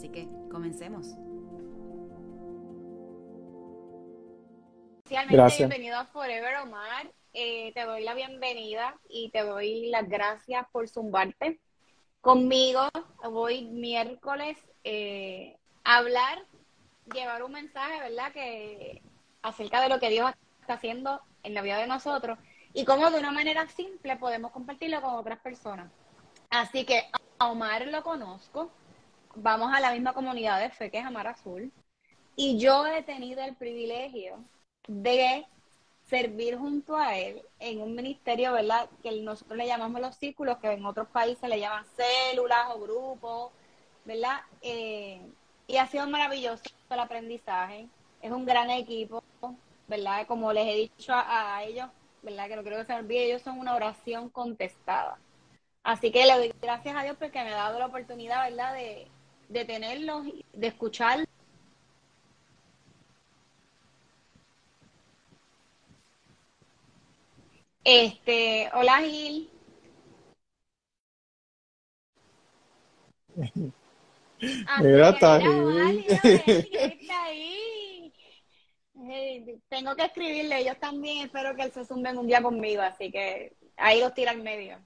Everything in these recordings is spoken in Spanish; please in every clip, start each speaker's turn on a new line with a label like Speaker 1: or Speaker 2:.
Speaker 1: Así que comencemos.
Speaker 2: Gracias. Bienvenido a Forever Omar. Eh, te doy la bienvenida y te doy las gracias por zumbarte conmigo. Voy miércoles eh, a hablar, llevar un mensaje, ¿verdad? Que acerca de lo que Dios está haciendo en la vida de nosotros y cómo de una manera simple podemos compartirlo con otras personas. Así que a Omar lo conozco, vamos a la misma comunidad de fe que es Amar Azul. Y yo he tenido el privilegio de servir junto a él en un ministerio, ¿verdad? Que nosotros le llamamos los círculos, que en otros países le llaman células o grupos, ¿verdad? Eh, y ha sido maravilloso el aprendizaje. Es un gran equipo, ¿verdad? Como les he dicho a, ellos, ¿verdad? Que no creo que se me olvide, ellos son una oración contestada. Así que le doy gracias a Dios porque me ha dado la oportunidad, ¿verdad? De, de tenerlos, de escuchar. Este, hola Gil.
Speaker 3: Mira, está ahí.
Speaker 2: tengo que escribirle, ellos también espero que él se sumen un día conmigo, así que ahí los tira al medio.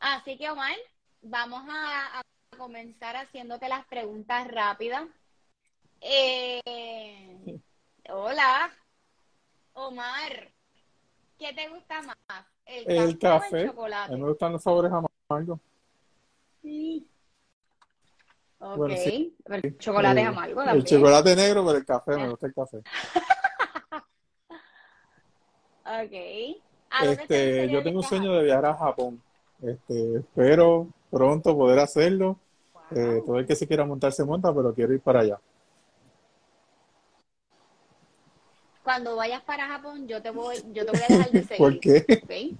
Speaker 2: Así que Omar, vamos a comenzar haciéndote las preguntas rápidas. Eh, hola, Omar, ¿qué te gusta más?
Speaker 3: ¿El, café, el chocolate? A mí me gustan los sabores amargos.
Speaker 2: Sí. Ok, el chocolate es amargo
Speaker 3: El chocolate negro, pero el café, me gusta el café.
Speaker 2: ok.
Speaker 3: Este, yo tengo un sueño de viajar a Japón. Este, espero pronto poder hacerlo. Eh, todo el que se quiera montar se monta, pero quiero ir para allá.
Speaker 2: Cuando vayas para Japón, yo te voy, yo te voy a dejar de seguir.
Speaker 3: ¿Por qué?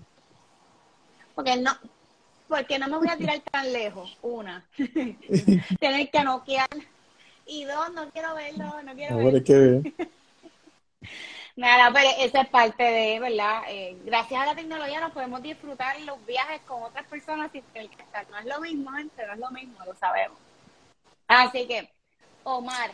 Speaker 2: Porque no, porque no me voy a tirar tan lejos. Una, tener que noquear. Y dos, no quiero verlo, no quiero verlo. Nada, pero eso es parte de, ¿verdad? Eh, gracias a la tecnología nos podemos disfrutar los viajes con otras personas sin tener que estar. No es lo mismo, gente, no es lo mismo, lo sabemos. Así que, Omar.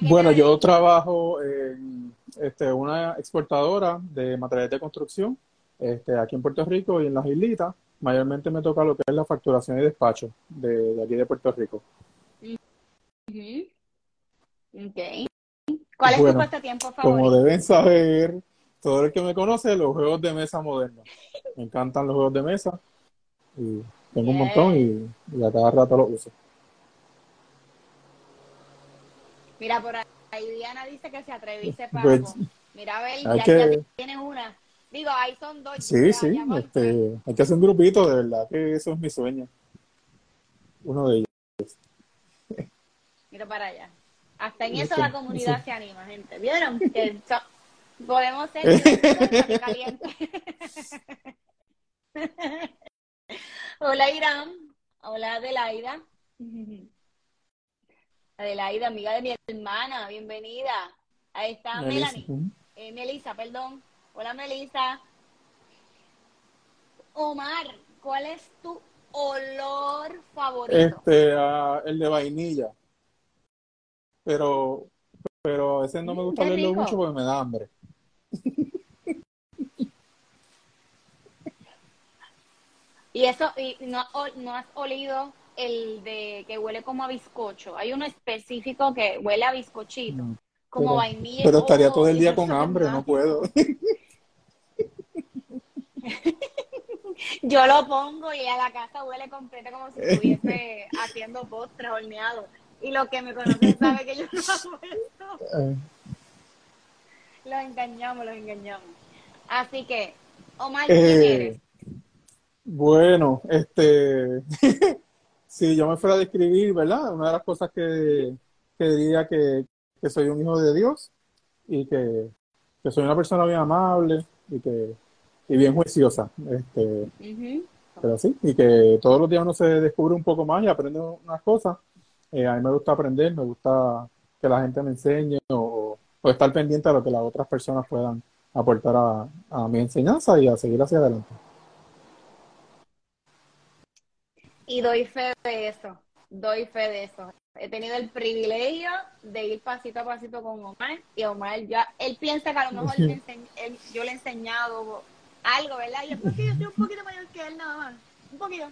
Speaker 3: bueno, yo trabajo en este, una exportadora de materiales de construcción este, aquí en Puerto Rico y en las islitas. Mayormente me toca lo que es la facturación y despacho de, aquí de Puerto Rico.
Speaker 2: Ok. ¿Cuál es tu pasatiempo favorito?
Speaker 3: Como deben saber, todo el que me conoce, los juegos de mesa modernos. Me encantan los juegos de mesa. Y tengo un montón y, a cada rato los uso.
Speaker 2: Mira, por ahí Diana dice que se atreviste para pues, Mira, a ver, ya, que... tienes una. Digo, ahí son dos.
Speaker 3: Sí, sí, este, hay que hacer un grupito, de verdad que eso es mi sueño. Uno de ellos.
Speaker 2: Mira para allá. Hasta en eso la comunidad se anima, gente. ¿Vieron? Que podemos ser calientes. Hola, Irán. Hola, Adelaida. Adelaida, amiga de mi hermana, bienvenida. Ahí está Melanie. Eh, Melissa, perdón. Hola, Melissa. Omar, ¿cuál es tu olor favorito?
Speaker 3: Este, uh, el de vainilla pero, pero a veces no me gusta leerlo mucho porque me da hambre.
Speaker 2: Y eso, y no, no has olido el de que huele como a bizcocho. Hay uno específico que huele a bizcochito, como vainilla.
Speaker 3: Pero estaría todo el día con hambre, no puedo.
Speaker 2: Yo lo pongo y a la casa huele completa como si estuviese haciendo postres horneados. Y los que me conocen saben que yo no hago esto. Eh. Los engañamos, los engañamos. Así que, Omar, ¿quién eh, eres?
Speaker 3: Bueno, este, si yo me fuera a describir, ¿verdad? Una de las cosas que, que diría que, soy un hijo de Dios y que, soy una persona bien amable y que y bien juiciosa. Este, Pero sí, y que todos los días uno se descubre un poco más y aprende unas cosas. Eh, a mí me gusta aprender, me gusta que la gente me enseñe o, estar pendiente a lo que las otras personas puedan aportar a, mi enseñanza y a seguir hacia adelante.
Speaker 2: Y doy fe de eso, doy fe de eso. He tenido el privilegio de ir pasito a pasito con Omar y Omar ya, él piensa que a lo mejor yo le he enseñado algo, ¿verdad? Y es porque yo estoy un poquito mayor que él nada más, un poquito.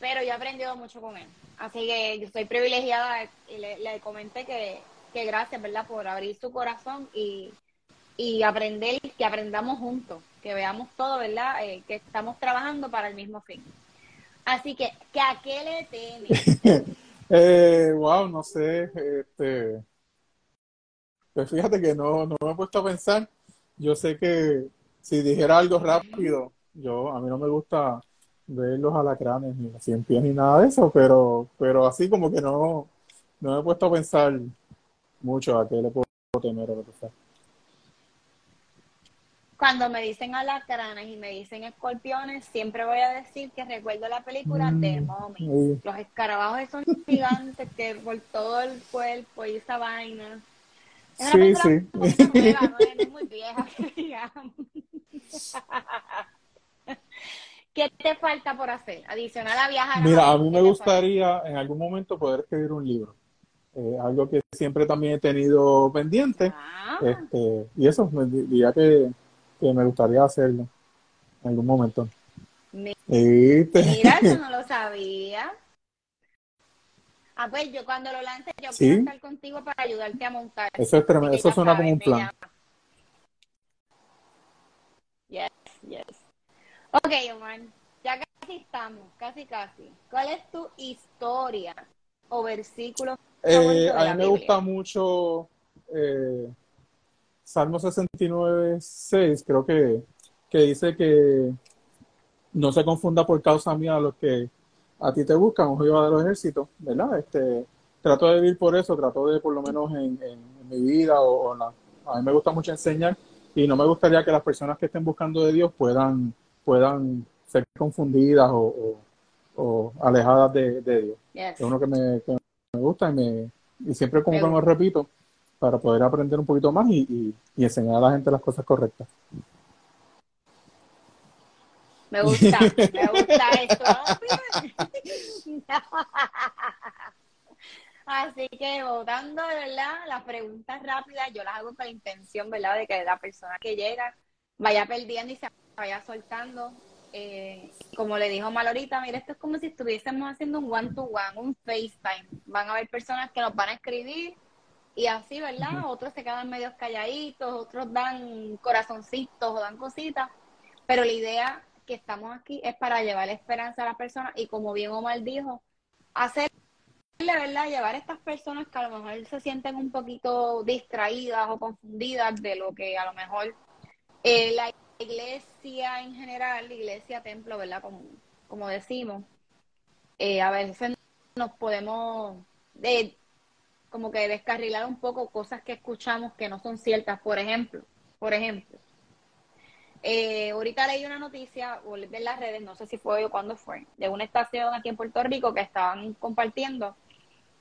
Speaker 2: Pero yo he aprendido mucho con él. Así que yo estoy privilegiada y le, comenté que, que, gracias, ¿verdad? Por abrir su corazón y, y aprender, que aprendamos juntos, que veamos todo, ¿verdad? Eh, que estamos trabajando para el mismo fin. Así que, ¿que ¿a qué le temes?
Speaker 3: eh, wow, no sé. Este, pues fíjate que no, no me he puesto a pensar. Yo sé que si dijera algo rápido, yo a mí no me gusta ver los alacranes ni las cien pies ni nada de eso, pero, pero así como que no, no me he puesto a pensar mucho a qué le puedo temer o lo que sea
Speaker 2: cuando me dicen alacranes y me dicen escorpiones, siempre voy a decir que recuerdo la película de mm, Mommy. Los escarabajos son gigantes que por todo el cuerpo y esa vaina.
Speaker 3: Es sí, sí.
Speaker 2: Nueva, no es muy vieja, digamos. ¿Qué te falta por hacer? Adicional a viajar.
Speaker 3: Mira, a mí me gustaría en algún momento poder escribir un libro. Eh, algo que siempre también he tenido pendiente. Ah. Este, y eso, me diría que que me gustaría hacerlo en algún momento.
Speaker 2: Mira, yo no lo sabía. Ah, pues yo cuando lo lance, yo voy a estar contigo para ayudarte a montar.
Speaker 3: Eso es tremendo, eso suena como un plan.
Speaker 2: Yes, yes. Ok, Omar, ya casi estamos, casi, casi. ¿Cuál es tu historia o versículo?
Speaker 3: Eh, a mí me gusta mucho eh, Salmo 69, 6, creo que, que dice que no se confunda por causa mía a los que a ti te buscan, o Jehová de los ejércitos, ¿verdad? Este, trato de vivir por eso, trato de por lo menos en, mi vida o, a mí me gusta mucho enseñar y no me gustaría que las personas que estén buscando de Dios puedan, puedan ser confundidas o, alejadas de, Dios. Es uno que me, gusta y, me, y siempre como que me repito, para poder aprender un poquito más y, enseñar a la gente las cosas correctas.
Speaker 2: Me gusta, me gusta esto. Así que votando, ¿verdad? Las preguntas rápidas yo las hago con la intención, ¿verdad? De que la persona que llega vaya perdiendo y se vaya soltando. Eh, como le dijo Malorita, mira, esto es como si estuviésemos haciendo un one-to-one, un FaceTime. Van a haber personas que nos van a escribir y así, ¿verdad? Otros se quedan medio calladitos, otros dan corazoncitos o dan cositas, pero la idea que estamos aquí es para llevar la esperanza a las personas y como bien Omar dijo, hacerle, ¿verdad? Llevar a estas personas que a lo mejor se sienten un poquito distraídas o confundidas de lo que a lo mejor eh, la iglesia en general, la iglesia templo, ¿verdad? Como, como decimos, eh, a veces nos podemos... Eh, como que descarrilar un poco cosas que escuchamos que no son ciertas. Por ejemplo, por ejemplo, eh, ahorita leí una noticia de las redes, no sé si fue o cuándo fue, de una estación aquí en Puerto Rico que estaban compartiendo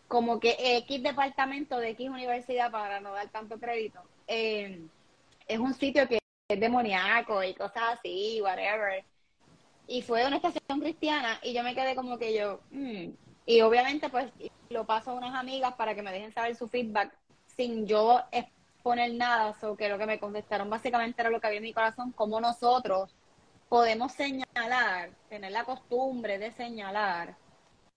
Speaker 2: como que X departamento de X universidad, para no dar tanto crédito, es un sitio que es demoníaco y cosas así, whatever. Y fue una estación cristiana y yo me quedé como que yo, mm". y obviamente pues lo paso a unas amigas para que me dejen saber su feedback sin yo exponer nada, o que lo que me contestaron básicamente era lo que había en mi corazón, como nosotros podemos señalar, tener la costumbre de señalar,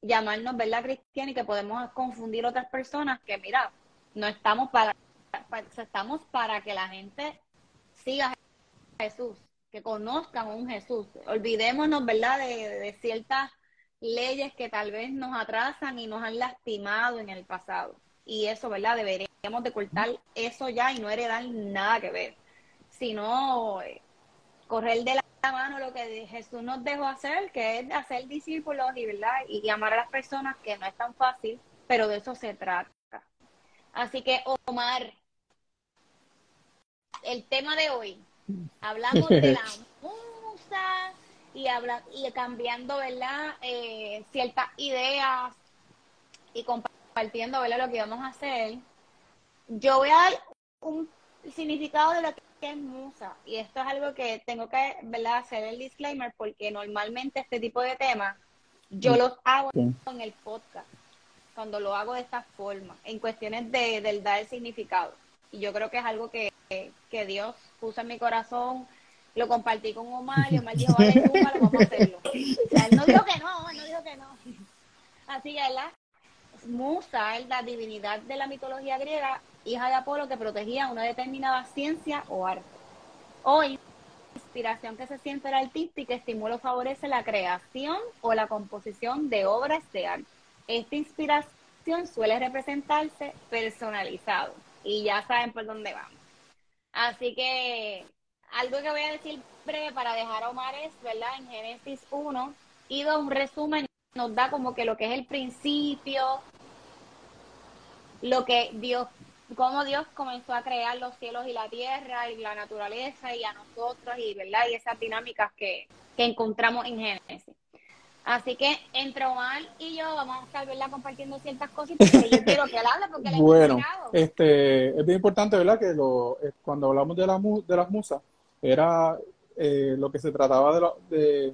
Speaker 2: llamarnos, ¿verdad, Cristiana? Y que podemos confundir otras personas que, mira, no estamos para, estamos para que la gente siga Jesús, que conozcan un Jesús. Olvidémonos, ¿verdad?, de, de ciertas leyes que tal vez nos atrasan y nos han lastimado en el pasado. Y eso, ¿verdad? Deberíamos de cortar eso ya y no heredar nada que ver, sino eh, correr de la mano lo que Jesús nos dejó hacer, que es hacer discípulos y, ¿verdad? y amar a las personas, que no es tan fácil, pero de eso se trata. Así que, Omar, el tema de hoy, hablamos de la musa y, habla, y cambiando, ¿verdad? Eh, ciertas ideas y compartiendo, ¿verdad? Lo que vamos a hacer. Yo voy a dar un significado de lo que es musa. Y esto es algo que tengo que, ¿verdad? Hacer el disclaimer porque normalmente este tipo de temas yo los hago en el podcast, cuando lo hago de esta forma, en cuestiones de, del dar el significado. Y yo creo que es algo que, que Dios puso en mi corazón lo compartí con Omar y Omar dijo, vale, vamos a hacerlo. O sea, él no dijo que no, él no dijo que no. Así que, ¿verdad? Musa es la divinidad de la mitología griega, hija de Apolo que protegía una determinada ciencia o arte. Hoy, inspiración que se siente el artista y que estimula o favorece la creación o la composición de obras de arte. Esta inspiración suele representarse personalizado y ya saben por dónde vamos. Así que algo que voy a decir breve para dejar a Omar es, ¿verdad? En Génesis 1, y un resumen, nos da como que lo que es el principio, lo que Dios, cómo Dios comenzó a crear los cielos y la tierra y la naturaleza y a nosotros y, ¿verdad? Y esas dinámicas que, que encontramos en Génesis. Así que entre Omar y yo vamos a estar ¿verdad? compartiendo ciertas cositas que yo quiero que él hable porque él
Speaker 3: Bueno, este, es bien importante, ¿verdad? Que lo, eh, cuando hablamos de, la, de las musas, era eh, lo que se trataba de,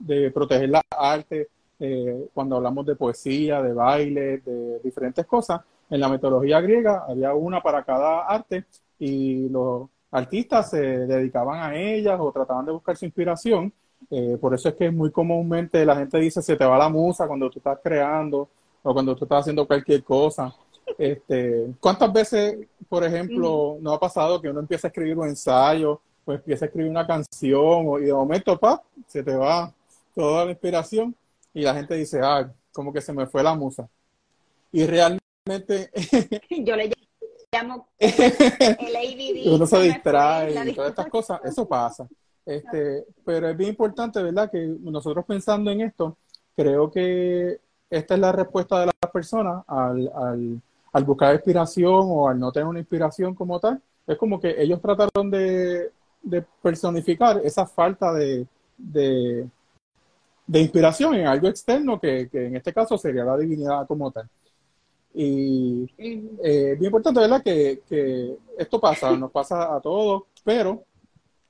Speaker 3: de, proteger la arte, eh, cuando hablamos de poesía, de baile, de diferentes cosas. En la mitología griega había una para cada arte y los artistas se dedicaban a ellas o trataban de buscar su inspiración. Eh, por eso es que muy comúnmente la gente dice se te va la musa cuando tú estás creando o cuando tú estás haciendo cualquier cosa. Este, ¿Cuántas veces, por ejemplo, no ha pasado que uno empieza a escribir un ensayo pues empieza a escribir una canción y de momento, pa, se te va toda la inspiración y la gente dice, ah, como que se me fue la musa. Y realmente...
Speaker 2: Yo le llamo el ADD.
Speaker 3: Uno se distrae y todas estas cosas, eso pasa. Este, pero es bien importante, ¿verdad? Que nosotros pensando en esto, creo que esta es la respuesta de las personas al, al, al buscar inspiración o al no tener una inspiración como tal. Es como que ellos trataron de de personificar esa falta de, de, inspiración en algo externo que, en este caso sería la divinidad como tal. Y eh, es bien importante, ¿verdad? Que, que esto pasa, nos pasa a todos, pero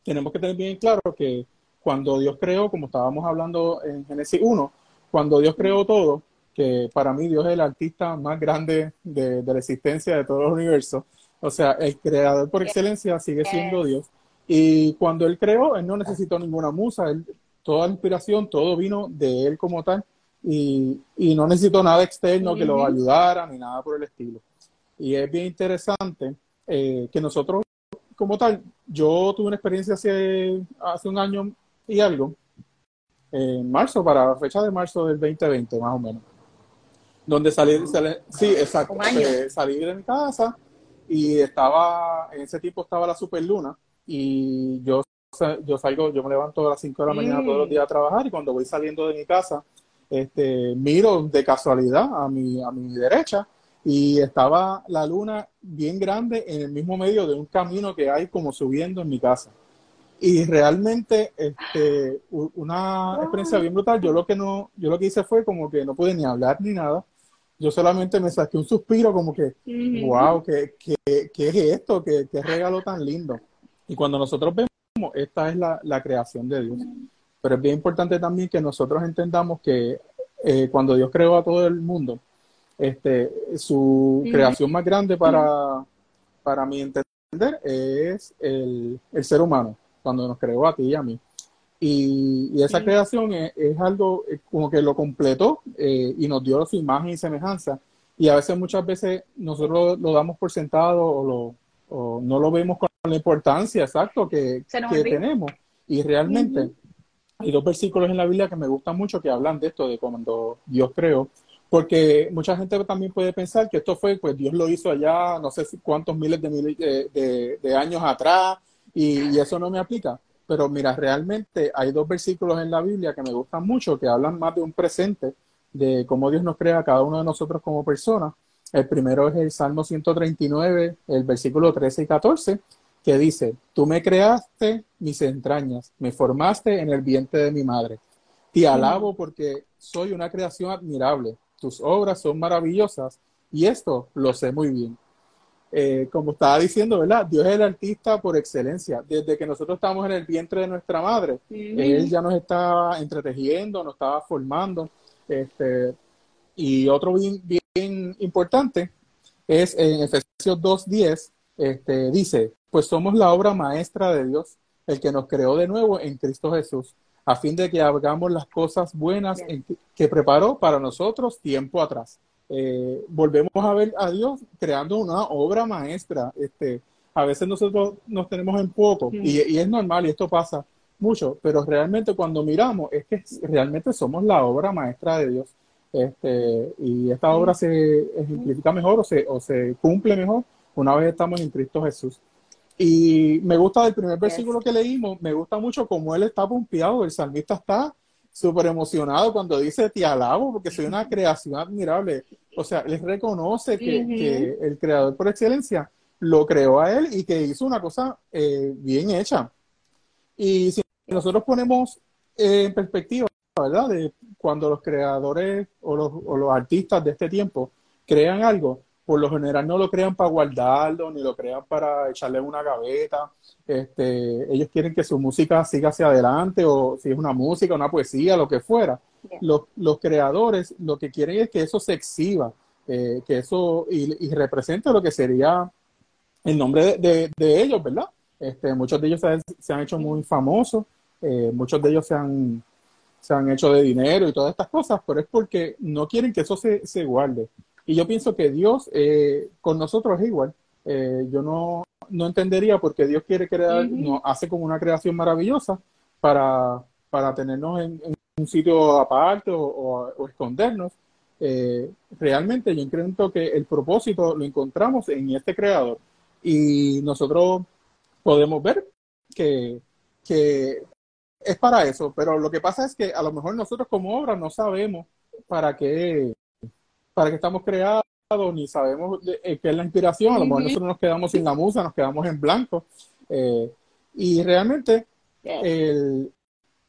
Speaker 3: tenemos que tener bien claro que cuando Dios creó, como estábamos hablando en Génesis 1, cuando Dios creó todo, que para mí Dios es el artista más grande de, de la existencia de todo el universo, o sea, el creador por excelencia sigue siendo Dios. Y cuando él creó, él no necesitó ninguna musa, él, toda la inspiración, todo vino de él como tal, y, y no necesitó nada externo que lo ayudara ni nada por el estilo. Y es bien interesante eh, que nosotros, como tal, yo tuve una experiencia hace, hace un año y algo, en marzo, para la fecha de marzo del 2020, más o menos, donde salí, sí, exacto, eh, salí de mi casa y estaba, en ese tiempo estaba la superluna, y yo, yo salgo, yo me levanto a las 5 de la mañana todos los días a trabajar y cuando voy saliendo de mi casa, este, miro de casualidad a mi, a mi derecha y estaba la luna bien grande en el mismo medio de un camino que hay como subiendo en mi casa. Y realmente, este, una experiencia bien brutal. Yo lo que no, yo lo que hice fue como que no pude ni hablar ni nada. Yo solamente me saqué un suspiro como que, wow, ¿qué, qué, qué es esto? ¿Qué, ¿Qué regalo tan lindo? Y cuando nosotros vemos, esta es la, creación de Dios. Pero es bien importante también que nosotros entendamos que eh, cuando Dios creó a todo el mundo, este, su creación más grande para, para mi entender es el, ser humano, cuando nos creó a ti y a mí. Y, esa creación es, algo eh, como que lo completó eh, y nos dio su imagen y semejanza. Y a veces, muchas veces, nosotros lo, damos por sentado o, lo, o no lo vemos con la importancia, exacto, que, tenemos. Y realmente hay dos versículos en la Biblia que me gustan mucho que hablan de esto, de cuando Dios creó, porque mucha gente también puede pensar que esto fue, pues Dios lo hizo allá, no sé cuántos miles de, miles de, años atrás, y, eso no me aplica. Pero mira, realmente hay dos versículos en la Biblia que me gustan mucho, que hablan más de un presente, de cómo Dios nos crea a cada uno de nosotros como personas. El primero es el Salmo 139, el versículo 13 y 14, que dice, tú me creaste mis entrañas, me formaste en el vientre de mi madre. Te alabo porque soy una creación admirable, tus obras son maravillosas y esto lo sé muy bien. Eh, como estaba diciendo, ¿verdad? Dios es el artista por excelencia. Desde que nosotros estamos en el vientre de nuestra madre, Él ya nos estaba entretejiendo, nos estaba formando. Este, y otro bien, bien importante es en Efesios 2.10, este, dice, pues somos la obra maestra de Dios, el que nos creó de nuevo en Cristo Jesús, a fin de que hagamos las cosas buenas que preparó para nosotros tiempo atrás. Eh, volvemos a ver a Dios creando una obra maestra. Este, a veces nosotros nos tenemos en poco y, es normal y esto pasa mucho, pero realmente cuando miramos es que realmente somos la obra maestra de Dios. Este, y esta obra se ejemplifica mejor o se, o se cumple mejor una vez estamos en Cristo Jesús. Y me gusta del primer versículo que leímos, me gusta mucho cómo él está pompeado, el salmista está súper emocionado cuando dice te alabo porque soy una creación admirable. O sea, él reconoce que, el creador por excelencia lo creó a él y que hizo una cosa eh, bien hecha. Y si nosotros ponemos en perspectiva, ¿verdad? De cuando los creadores o los, o los artistas de este tiempo crean algo, por lo general no lo crean para guardarlo, ni lo crean para echarle una gaveta. Este, ellos quieren que su música siga hacia adelante, o si es una música, una poesía, lo que fuera. Los, los, creadores lo que quieren es que eso se exhiba, eh, que eso y, represente lo que sería el nombre de, de, ellos, ¿verdad? Este, muchos de ellos se, han hecho muy famosos, eh, muchos de ellos se han, se han hecho de dinero y todas estas cosas, pero es porque no quieren que eso se, se guarde. Y yo pienso que Dios eh, con nosotros es igual. Eh, yo no, no entendería por qué Dios quiere crear, nos hace como una creación maravillosa para, para tenernos en, un sitio aparte o, escondernos. Eh, realmente yo creo que el propósito lo encontramos en este creador y nosotros podemos ver que, que es para eso, pero lo que pasa es que a lo mejor nosotros como obra no sabemos para qué, para qué estamos creados, ni sabemos eh, qué es la inspiración, a lo mejor nosotros nos quedamos sin la musa, nos quedamos en blanco. Eh, y realmente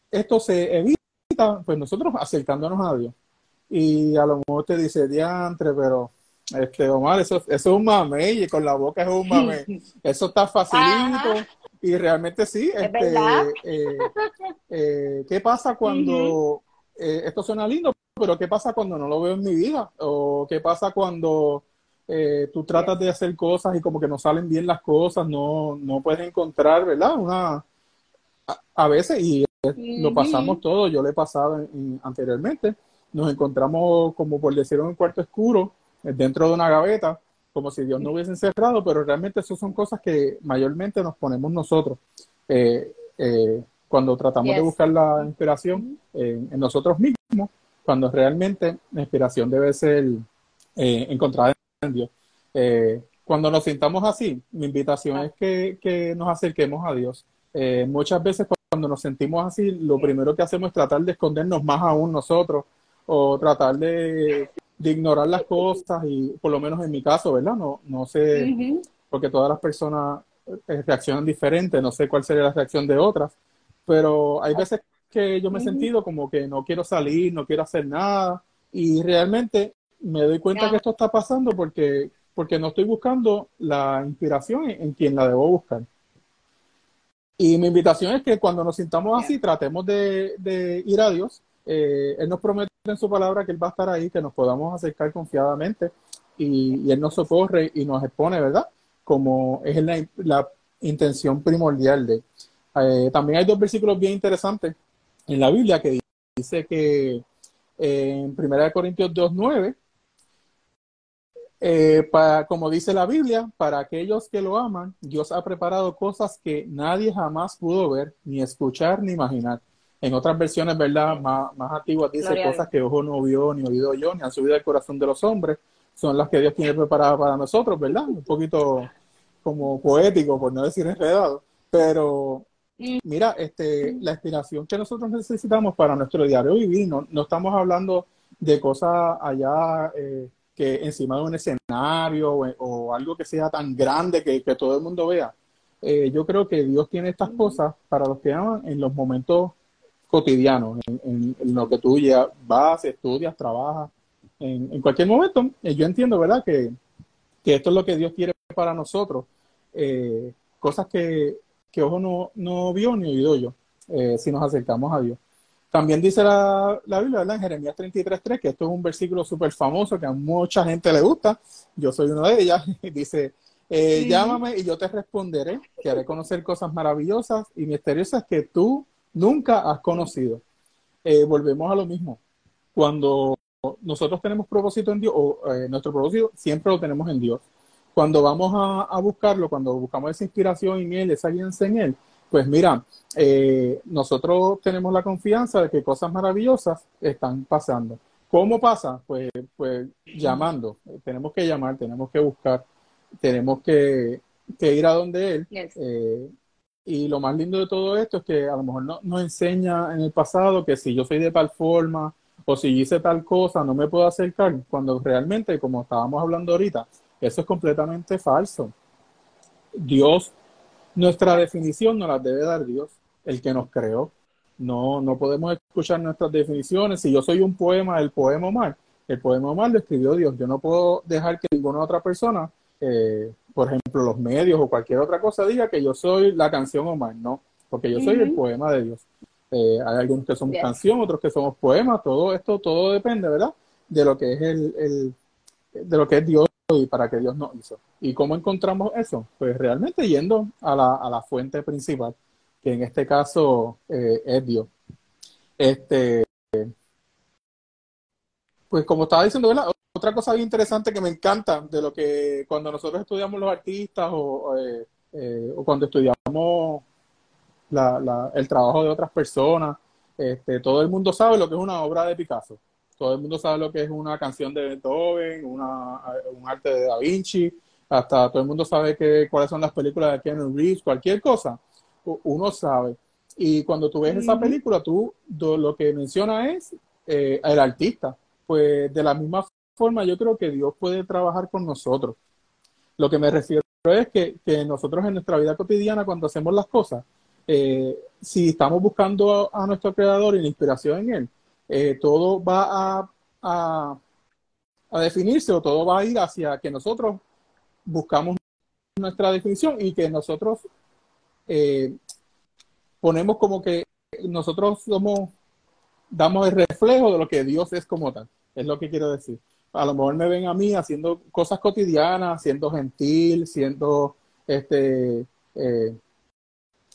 Speaker 3: esto se evita, pues nosotros acercándonos a Dios. Y a lo mejor te dice, diantre, pero este Omar, eso, es un mame, y con la boca es un mame. Eso está facilito. Y realmente sí. Este, eh, ¿Qué pasa cuando esto suena lindo? Pero ¿qué pasa cuando no lo veo en mi vida? ¿O qué pasa cuando eh, tú tratas de hacer cosas y como que no salen bien las cosas, no, no puedes encontrar, ¿verdad? Una, a, veces, y lo pasamos todo, yo le he pasado anteriormente, nos encontramos como por decirlo en un cuarto oscuro, eh, dentro de una gaveta, como si Dios no hubiese encerrado, pero realmente eso son cosas que mayormente nos ponemos nosotros. Eh, cuando tratamos de buscar la inspiración en, nosotros mismos cuando realmente la inspiración debe ser eh, encontrada en Dios. Eh, cuando nos sintamos así, mi invitación es que, nos acerquemos a Dios. Eh, muchas veces cuando nos sentimos así, lo primero que hacemos es tratar de escondernos más aún nosotros o tratar de, ignorar las cosas y por lo menos en mi caso, ¿verdad? No, no sé, porque todas las personas reaccionan diferente, no sé cuál sería la reacción de otras, pero hay veces que yo me he sentido como que no quiero salir, no quiero hacer nada y realmente me doy cuenta que esto está pasando porque, porque no estoy buscando la inspiración en, quien la debo buscar. Y mi invitación es que cuando nos sintamos así, tratemos de, ir a Dios. Eh, él nos promete en su palabra que Él va a estar ahí, que nos podamos acercar confiadamente y, Él nos socorre y nos expone, ¿verdad? Como es la, la intención primordial de eh, también hay dos versículos bien interesantes en la Biblia que dice que en 1 Corintios 2.9, eh, para, como dice la Biblia, para aquellos que lo aman, Dios ha preparado cosas que nadie jamás pudo ver, ni escuchar, ni imaginar. En otras versiones, ¿verdad? Más, más antiguas dice cosas que ojo no vio, ni oído yo, ni han subido al corazón de los hombres. Son las que Dios tiene preparadas para nosotros, ¿verdad? Un poquito como poético, por no decir enredado. Pero Mira, este, la inspiración que nosotros necesitamos para nuestro diario vivir, no, no estamos hablando de cosas allá eh, que encima de un escenario o, algo que sea tan grande que, todo el mundo vea. Eh, yo creo que Dios tiene estas cosas para los que aman en los momentos cotidianos, en, lo que tú ya vas, estudias, trabajas, en, cualquier momento. Eh, yo entiendo, ¿verdad?, que, esto es lo que Dios quiere para nosotros. Cosas que, que, ojo no, no vio ni oído yo, si nos acercamos a Dios. También dice la, la Biblia, ¿verdad? En Jeremías 33.3, que esto es un versículo súper famoso que a mucha gente le gusta. Yo soy una de ellas. dice, eh, llámame y yo te responderé, que haré conocer cosas maravillosas y misteriosas que tú nunca has conocido. Eh, volvemos a lo mismo. Cuando nosotros tenemos propósito en Dios, o eh, nuestro propósito siempre lo tenemos en Dios. Cuando vamos a, a buscarlo, cuando buscamos esa inspiración en Él, esa alianza en Él, pues mira, eh, nosotros tenemos la confianza de que cosas maravillosas están pasando. ¿Cómo pasa? Pues, pues llamando. Tenemos que llamar, tenemos que buscar, tenemos que, ir a donde Él. Eh, y lo más lindo de todo esto es que a lo mejor no, nos enseña en el pasado que si yo soy de tal forma o si hice tal cosa, no me puedo acercar, cuando realmente, como estábamos hablando ahorita, eso es completamente falso. Dios nuestra definición nos la debe dar Dios, el que nos creó. No, no podemos escuchar nuestras definiciones. Si yo soy un poema, el poema Omar, el poema Omar lo escribió Dios. Yo no puedo dejar que ninguna otra persona, eh, por ejemplo, los medios o cualquier otra cosa, diga que yo soy la canción Omar. No, porque yo soy el poema de Dios. Eh, hay algunos que somos canción, otros que somos poemas. Todo esto, todo depende, ¿verdad? De lo que es el, el de lo que es Dios y para que Dios nos hizo. ¿Y cómo encontramos eso? Pues realmente yendo a la, a la fuente principal, que en este caso eh, es Dios. Este, pues como estaba diciendo, otra cosa bien interesante que me encanta de lo que cuando nosotros estudiamos los artistas o, eh, eh, o cuando estudiamos la, el trabajo de otras personas, este, todo el mundo sabe lo que es una obra de Picasso todo el mundo sabe lo que es una canción de Beethoven, una, un arte de Da Vinci, hasta todo el mundo sabe que, cuáles son las películas de Keanu Reeves, cualquier cosa, uno sabe. Y cuando tú ves esa película, tú lo que menciona es eh, el artista. Pues de la misma forma, yo creo que Dios puede trabajar con nosotros. Lo que me refiero es que, nosotros en nuestra vida cotidiana, cuando hacemos las cosas, eh, si estamos buscando a, nuestro creador y la inspiración en él, eh, todo va a, definirse o todo va a ir hacia que nosotros buscamos nuestra definición y que nosotros eh, ponemos como que nosotros somos, damos el reflejo de lo que Dios es como tal. Es lo que quiero decir. A lo mejor me ven a mí haciendo cosas cotidianas, siendo gentil, siendo este, eh,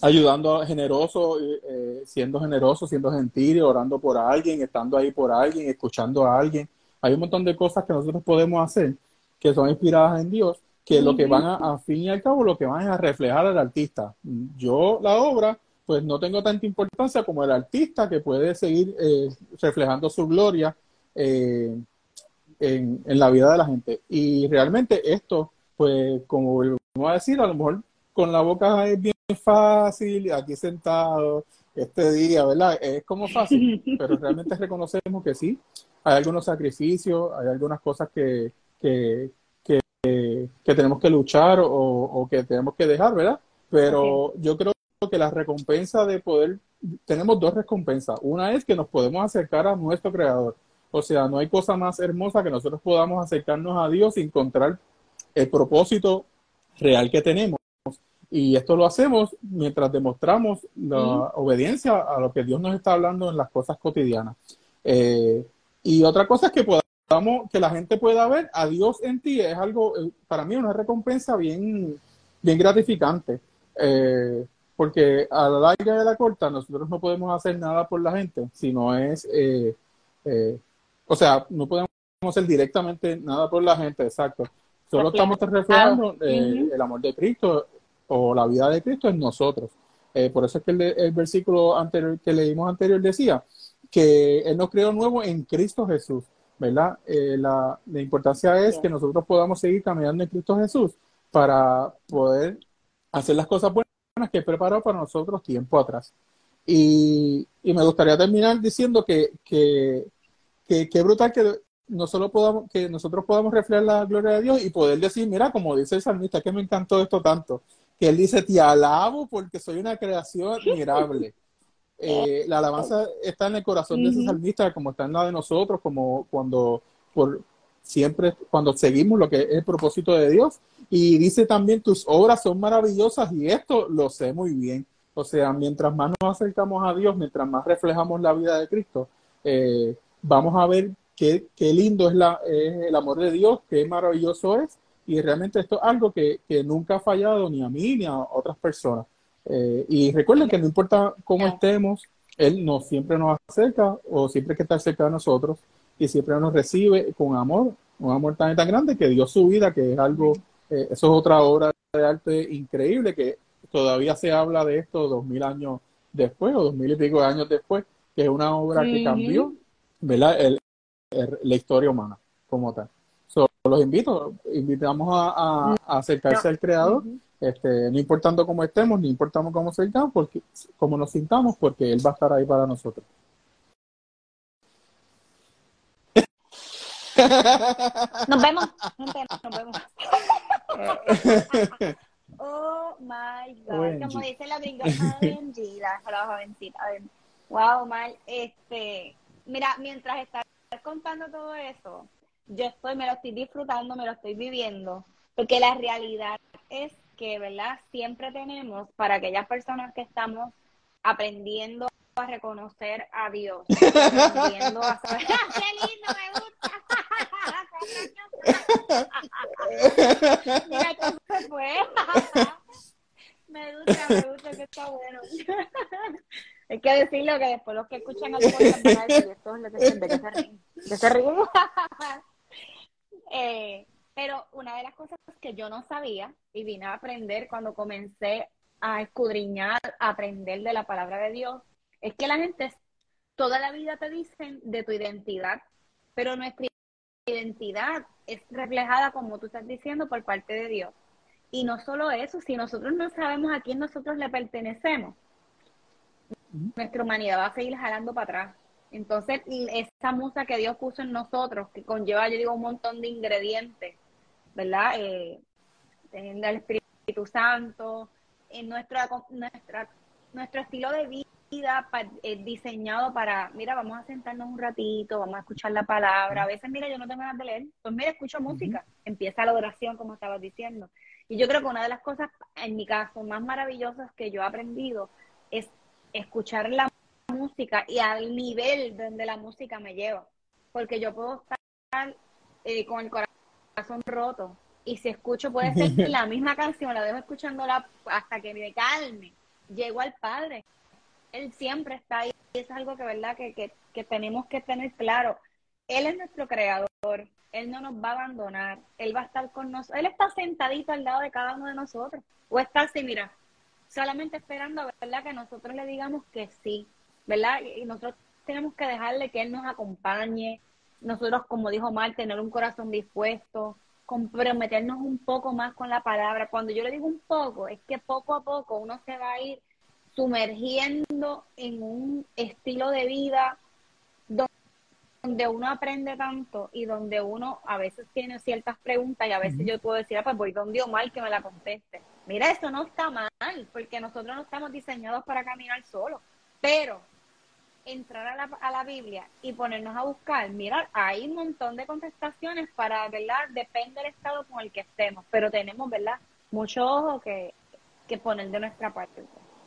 Speaker 3: ayudando generoso, eh, siendo generoso, siendo gentil, orando por alguien, estando ahí por alguien, escuchando a alguien. Hay un montón de cosas que nosotros podemos hacer que son inspiradas en Dios, que lo que van a, a fin y al cabo, lo que van a reflejar al artista. Yo, la obra, pues no tengo tanta importancia como el artista que puede seguir eh, reflejando su gloria eh, en, en la vida de la gente. Y realmente esto, pues como vamos a decir, a lo mejor con la boca es bien fácil, aquí sentado, este día, ¿verdad? Es como fácil, pero realmente reconocemos que sí, hay algunos sacrificios, hay algunas cosas que, que, que, tenemos que luchar o, que tenemos que dejar, ¿verdad? Pero yo creo que la recompensa de poder, tenemos dos recompensas. Una es que nos podemos acercar a nuestro Creador. O sea, no hay cosa más hermosa que nosotros podamos acercarnos a Dios y encontrar el propósito real que tenemos. Y esto lo hacemos mientras demostramos la obediencia a lo que Dios nos está hablando en las cosas cotidianas. Eh, y otra cosa es que podamos, que la gente pueda ver a Dios en ti, es algo, eh, para mí, una recompensa bien, bien gratificante. Eh, porque a la larga de la corta nosotros no podemos hacer nada por la gente, si no es, o sea, no podemos hacer directamente nada por la gente, exacto. Solo estamos reflejando el amor de Cristo o la vida de Cristo en nosotros. Eh, por eso es que el, versículo anterior que leímos anterior decía que Él nos creó nuevo en Cristo Jesús, ¿verdad? Eh, la, importancia es que nosotros podamos seguir caminando en Cristo Jesús para poder hacer las cosas buenas que he preparado para nosotros tiempo atrás. Y, me gustaría terminar diciendo que, que, que, brutal que no solo podamos, que nosotros podamos reflejar la gloria de Dios y poder decir, mira, como dice el salmista, que me encantó esto tanto, que él dice, te alabo porque soy una creación admirable. Eh, la alabanza está en el corazón de ese salmista, como está en la de nosotros, como cuando por siempre, cuando seguimos lo que es el propósito de Dios. Y dice también, tus obras son maravillosas y esto lo sé muy bien. O sea, mientras más nos acercamos a Dios, mientras más reflejamos la vida de Cristo, eh, vamos a ver qué, qué lindo es, la, es, el amor de Dios, qué maravilloso es. Y realmente esto es algo que, que nunca ha fallado ni a mí ni a otras personas. Eh, y recuerden que no importa cómo estemos, Él no siempre nos acerca o siempre que está cerca de nosotros y siempre nos recibe con amor, un amor tan, tan grande que dio su vida, que es algo, eh, eso es otra obra de arte increíble que todavía se habla de esto dos mil años después o dos mil y pico de años después, que es una obra que cambió ¿verdad? la historia humana como tal. Los invito, invitamos a, acercarse al creador este, no importando cómo estemos, ni importando cómo sintamos, porque, cómo nos sintamos, porque Él va a estar ahí para nosotros.
Speaker 2: Nos vemos, nos vemos. oh my God, como dice la gringa, la jovencita. Wow, mal. Este, mira, mientras estás contando todo eso, yo estoy, me lo estoy disfrutando, me lo estoy viviendo, porque la realidad es que, ¿verdad? Siempre tenemos para aquellas personas que estamos aprendiendo a reconocer a Dios, aprendiendo a saber, ¡qué lindo, me gusta! Mira cómo se fue. me gusta, me gusta que está bueno. Hay que decirlo que después los que escuchan al podcast van a decir, esto es lo que se, de que se ríen. De se ríen. Eh, pero una de las cosas que yo no sabía y vine a aprender cuando comencé a escudriñar, a aprender de la palabra de Dios, es que la gente toda la vida te dicen de tu identidad, pero nuestra identidad es reflejada, como tú estás diciendo, por parte de Dios. Y no solo eso, si nosotros no sabemos a quién nosotros le pertenecemos, nuestra humanidad va a seguir jalando para atrás. Entonces, esa musa que Dios puso en nosotros, que conlleva, yo digo, un montón de ingredientes, ¿verdad? Eh, teniendo el Espíritu Santo, en nuestra, nuestra, nuestro estilo de vida eh, diseñado para, mira, vamos a sentarnos un ratito, vamos a escuchar la palabra. A veces, mira, yo no tengo ganas de leer, pues mira, escucho música, empieza la oración, como estabas diciendo. Y yo creo que una de las cosas, en mi caso, más maravillosas que yo he aprendido es escuchar la música y al nivel donde la música me lleva. Porque yo puedo estar eh, con el corazón roto. Y si escucho, puede ser la misma canción, la dejo escuchándola hasta que me calme. Llego al Padre. Él siempre está ahí. Y es algo que, ¿verdad? Que, que, que tenemos que tener claro. Él es nuestro creador. Él no nos va a abandonar. Él va a estar con nosotros. Él está sentadito al lado de cada uno de nosotros. O está así, mira, solamente esperando, ¿verdad? Que nosotros le digamos que sí, ¿verdad? Y nosotros tenemos que dejarle que Él nos acompañe, nosotros, como dijo Mar, tener un corazón dispuesto, comprometernos un poco más con la palabra. Cuando yo le digo un poco, es que poco a poco uno se va a ir sumergiendo en un estilo de vida donde uno aprende tanto y donde uno a veces tiene ciertas preguntas y a veces yo puedo decir, ah, pues voy donde mal que me la conteste. Mira, eso no está mal, porque nosotros no estamos diseñados para caminar solos, pero entrar a la, a la Biblia y ponernos a buscar, mira, hay un montón de contestaciones para, ¿verdad? Depende del estado con el que estemos, pero tenemos, ¿verdad? Mucho ojo que, que poner de nuestra parte,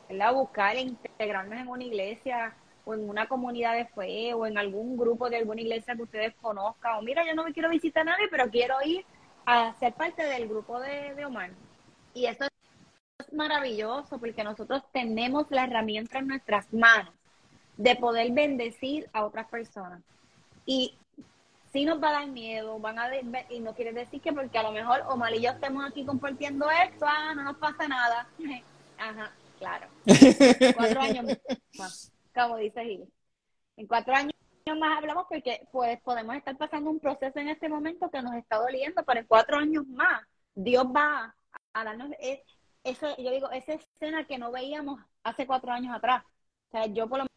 Speaker 2: ¿verdad? Buscar e integrarnos en una iglesia o en una comunidad de fe o en algún grupo de alguna iglesia que ustedes conozcan, o mira, yo no me quiero visitar a nadie, pero quiero ir a ser parte del grupo de, de Omar. Y eso es maravilloso porque nosotros tenemos la herramienta en nuestras manos de poder bendecir a otras personas. Y si nos va a dar miedo, van a y no quiere decir que porque a lo mejor Omar y yo estemos aquí compartiendo esto, ah, no nos pasa nada. Ajá, claro. cuatro años más, como dice Gil. En cuatro años más hablamos porque pues podemos estar pasando un proceso en este momento que nos está doliendo, pero en cuatro años más Dios va a darnos e, eso, yo digo, esa escena que no veíamos hace cuatro años atrás. O sea, yo por lo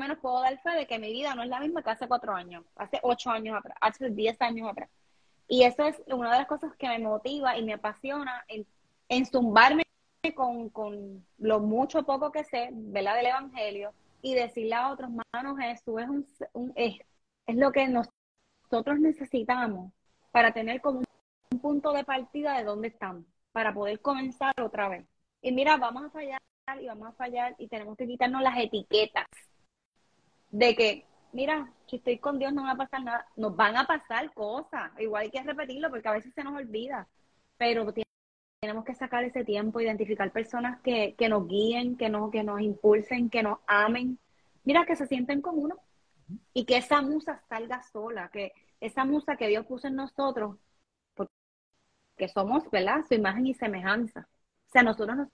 Speaker 2: menos puedo dar fe de que mi vida no es la misma que hace cuatro años, hace ocho años atrás, hace diez años atrás. Y eso es una de las cosas que me motiva y me apasiona en, en zumbarme con, con lo mucho poco que sé, ¿verdad? Del Evangelio y decirle a otros, manos, Jesús es, un, es, es lo que nosotros necesitamos para tener como un punto de partida de dónde estamos, para poder comenzar otra vez. Y mira, vamos a fallar y vamos a fallar y tenemos que quitarnos las etiquetas de que, mira, si estoy con Dios no va a pasar nada, nos van a pasar cosas, igual hay que repetirlo porque a veces se nos olvida, pero tenemos que sacar ese tiempo, identificar personas que, que nos guíen, que nos, que nos impulsen, que nos amen, mira, que se sienten con uno y que esa musa salga sola, que esa musa que Dios puso en nosotros, porque somos, ¿verdad? Su imagen y semejanza. O sea, nosotros no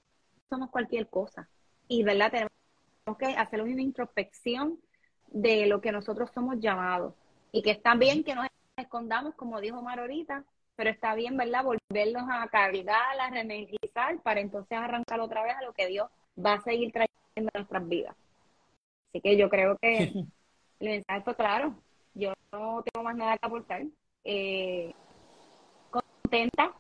Speaker 2: somos cualquier cosa. Y, ¿verdad? Tenemos que hacer una introspección de lo que nosotros somos llamados. Y que está bien que nos escondamos, como dijo Mar ahorita, pero está bien, ¿verdad? Volverlos a cargar, a reenergizar, para entonces arrancar otra vez a lo que Dios va a seguir trayendo a nuestras vidas. Así que yo creo que el mensaje fue claro. Yo no tengo más nada que aportar. Eh, contenta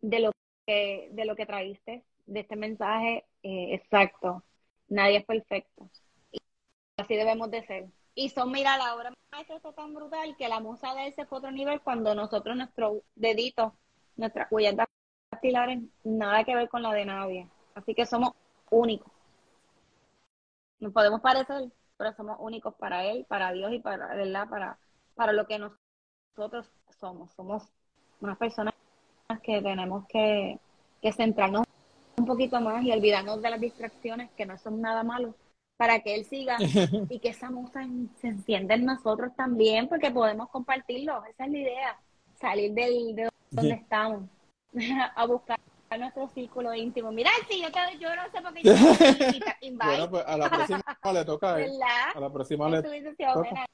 Speaker 2: de lo que de lo que traíste, de este mensaje eh, exacto. Nadie es perfecto. Así debemos de ser. Y son, mira, la obra maestra está tan brutal que la musa de ese fue otro nivel cuando nosotros, nuestro dedito, nuestras huellas dactilares, nada que ver con la de nadie. Así que somos únicos. Nos podemos parecer, pero somos únicos para Él, para Dios y para, ¿verdad? Para, para lo que nosotros somos. Somos unas personas que tenemos que, que centrarnos un poquito más y olvidarnos de las distracciones que no son nada malo para que él siga y que esa musa se encienda en nosotros también porque podemos compartirlo. Esa es la idea, salir del, de donde estamos a buscar nuestro círculo íntimo. Mira, si yo, te, yo no sé por qué yo
Speaker 3: Bueno, pues a la próxima le toca a él. A la próxima le toca.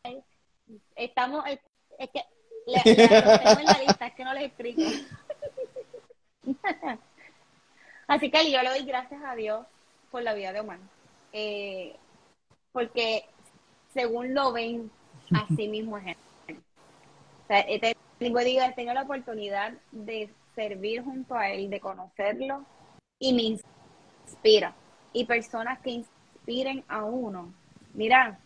Speaker 2: Estamos, es que le, le, tengo en la lista, es que no les explico. Así que yo le doy gracias a Dios por la vida de Omar. Eh, porque según lo ven, así mismo es. O sea, he tenido, la oportunidad de servir junto a él, de conocerlo y me inspira. Y personas que inspiren a uno. Mira,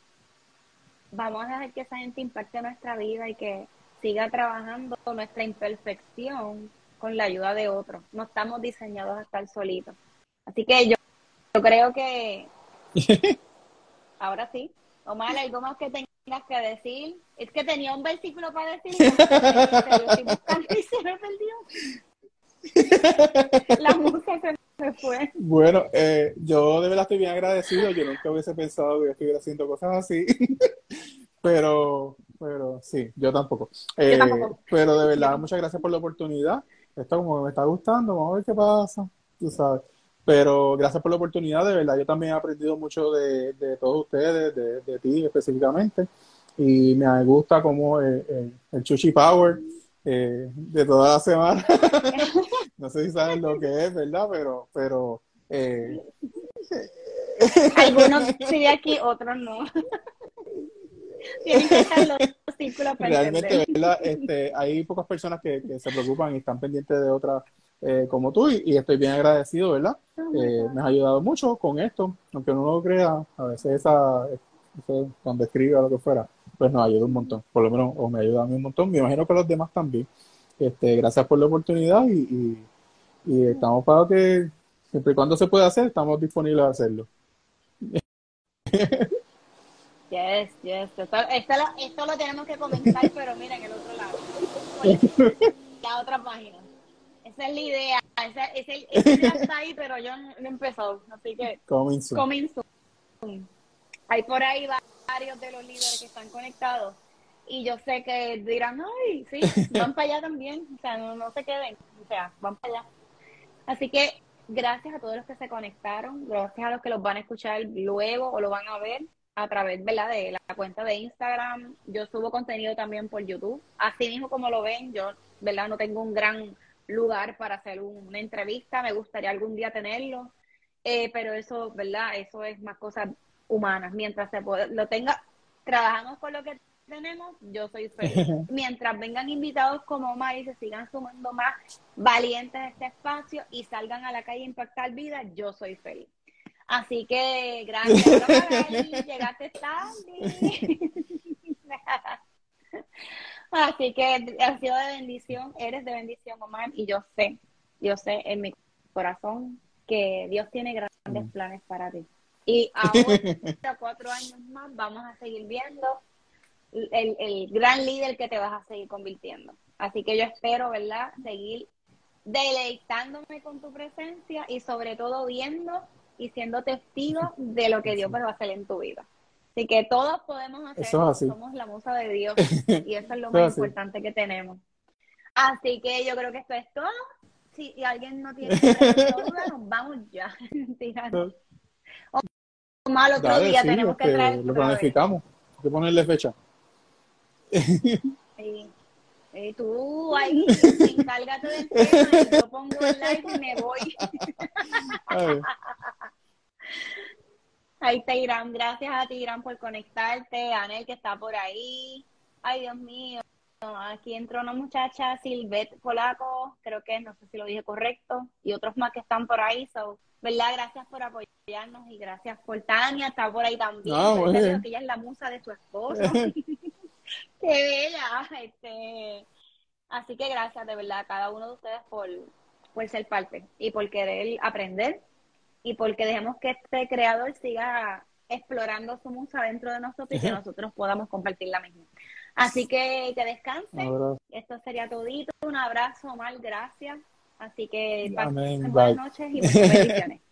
Speaker 2: vamos a dejar que esa gente impacte nuestra vida y que siga trabajando nuestra imperfección con la ayuda de otros. No estamos diseñados a estar solitos. Así que yo, creo que ahora sí. Omar, ¿algo más que tengas que decir? Es que tenía un versículo para decir, y se me perdió. La música se me fue.
Speaker 3: Bueno, eh, yo de verdad estoy bien agradecido. Yo nunca hubiese pensado que estuviera haciendo cosas así. pero, pero sí, yo tampoco. Eh, pero de verdad, muchas gracias por la oportunidad esto como me está gustando, vamos a ver qué pasa, tú sabes. Pero gracias por la oportunidad, de verdad, yo también he aprendido mucho de, de todos ustedes, de, de, ti específicamente, y me gusta como el, el, Chuchi Power eh, de toda la semana. no sé si saben lo que es, ¿verdad? Pero, pero eh,
Speaker 2: algunos sí aquí, otros no. Tienen que estar los
Speaker 3: Realmente, Este, hay pocas personas que, se preocupan y están pendientes de otras eh, como tú y, estoy bien agradecido, ¿verdad? Eh, me has ayudado mucho con esto, aunque uno no lo crea, a veces esa, cuando escribe o lo que fuera, pues nos ayuda un montón, por lo menos, o me ayuda a mí un montón, me imagino que los demás también. Este, gracias por la oportunidad y, y estamos para que, siempre y cuando se pueda hacer, estamos disponibles a hacerlo.
Speaker 2: Yes, yes. Esto, esto, lo, tenemos que comenzar, pero mira en el otro lado. la otra página. Esa es la idea. Esa, ya está ahí, pero yo no, he empezado. Así que.
Speaker 3: Coming soon.
Speaker 2: Hay por ahí varios de los líderes que están conectados. Y yo sé que dirán, ay, sí, van para allá también. O sea, no, no se queden. O sea, van para allá. Así que gracias a todos los que se conectaron. Gracias a los que los van a escuchar luego o lo van a ver a través de la cuenta de Instagram. Yo subo contenido también por YouTube. Así mismo como lo ven, yo ¿verdad? no tengo un gran lugar para hacer una entrevista. Me gustaría algún día tenerlo. Eh, pero eso, ¿verdad? Eso es más cosa humanas. Mientras se lo tenga, trabajamos con lo que tenemos, yo soy feliz. Mientras vengan invitados como Omar y se sigan sumando más valientes a este espacio y salgan a la calle a impactar vidas, yo soy feliz. Así que gracias, llegaste tarde. Así que ha sido de bendición, eres de bendición, Omar, y yo sé, yo sé en mi corazón que Dios tiene grandes planes para ti. Y ahora, cuatro años más, vamos a seguir viendo el, el gran líder que te vas a seguir convirtiendo. Así que yo espero, ¿verdad?, seguir deleitándome con tu presencia y sobre todo viendo y siendo testigo de lo que Dios va a hacer en tu vida. Así que todos podemos hacer, somos la musa de Dios y eso es lo más importante que tenemos. Así que yo creo que esto es todo. Si alguien no tiene duda, nos vamos ya. o mal otro día tenemos que este, traer.
Speaker 3: Lo planificamos, hay que ponerle fecha.
Speaker 2: Sí. Y tú ahí encárgate del tema y yo pongo el like y me voy. Ahí está Irán, gracias a ti Irán por conectarte, Anel que está por ahí. Ay, Dios mío, aquí entró una muchacha, Silvet Polaco, creo que no sé si lo dije correcto, y otros más que están por ahí. So, ¿Verdad? Gracias por apoyarnos y gracias por Tania, está por ahí también. Ah, que ella es la musa de su esposo. Qué bella. Este, así que gracias de verdad a cada uno de ustedes por, por ser parte y por querer aprender y porque dejemos que este creador siga explorando su musa dentro de nosotros y que nosotros podamos compartir la misma. Así que que descanse. Esto sería todito. Un abrazo, Omar, gracias. Así que buenas noches y muchas bendiciones.